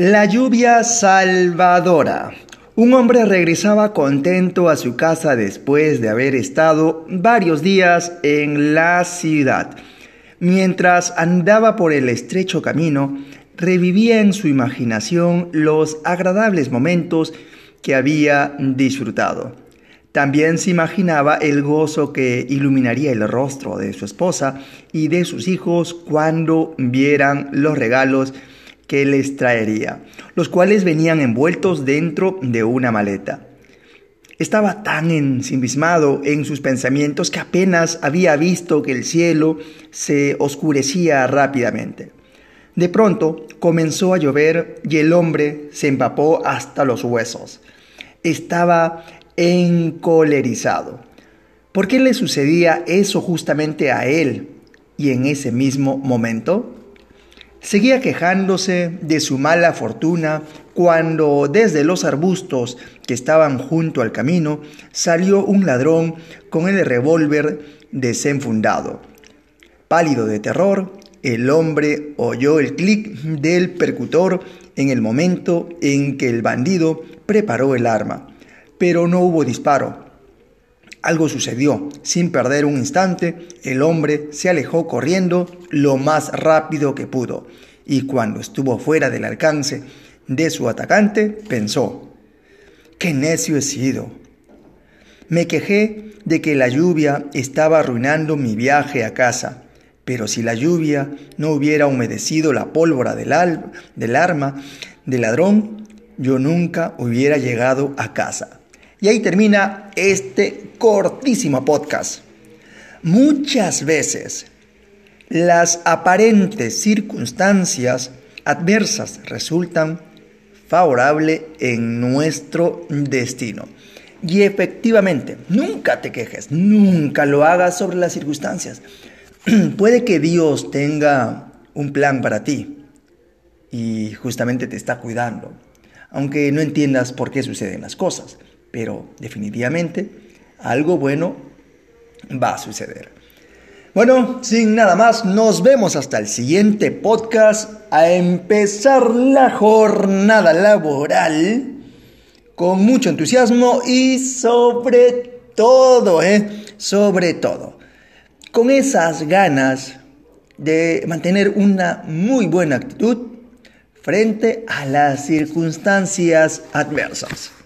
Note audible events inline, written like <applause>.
La lluvia salvadora. Un hombre regresaba contento a su casa después de haber estado varios días en la ciudad. Mientras andaba por el estrecho camino, revivía en su imaginación los agradables momentos que había disfrutado. También se imaginaba el gozo que iluminaría el rostro de su esposa y de sus hijos cuando vieran los regalos que les traería, los cuales venían envueltos dentro de una maleta. Estaba tan ensimismado en sus pensamientos que apenas había visto que el cielo se oscurecía rápidamente. De pronto comenzó a llover y el hombre se empapó hasta los huesos. Estaba encolerizado. ¿Por qué le sucedía eso justamente a él y en ese mismo momento? Seguía quejándose de su mala fortuna cuando desde los arbustos que estaban junto al camino salió un ladrón con el revólver desenfundado. Pálido de terror, el hombre oyó el clic del percutor en el momento en que el bandido preparó el arma, pero no hubo disparo. Algo sucedió. Sin perder un instante, el hombre se alejó corriendo lo más rápido que pudo, y cuando estuvo fuera del alcance de su atacante, pensó, ¡qué necio he sido! Me quejé de que la lluvia estaba arruinando mi viaje a casa, pero si la lluvia no hubiera humedecido la pólvora del, del arma del ladrón, yo nunca hubiera llegado a casa. Y ahí termina este cortísimo podcast. Muchas veces las aparentes circunstancias adversas resultan favorables en nuestro destino. Y efectivamente, nunca te quejes, nunca lo hagas sobre las circunstancias. <clears throat> Puede que Dios tenga un plan para ti y justamente te está cuidando, aunque no entiendas por qué suceden las cosas pero definitivamente algo bueno va a suceder. Bueno, sin nada más, nos vemos hasta el siguiente podcast a empezar la jornada laboral con mucho entusiasmo y sobre todo, ¿eh? Sobre todo, con esas ganas de mantener una muy buena actitud frente a las circunstancias adversas.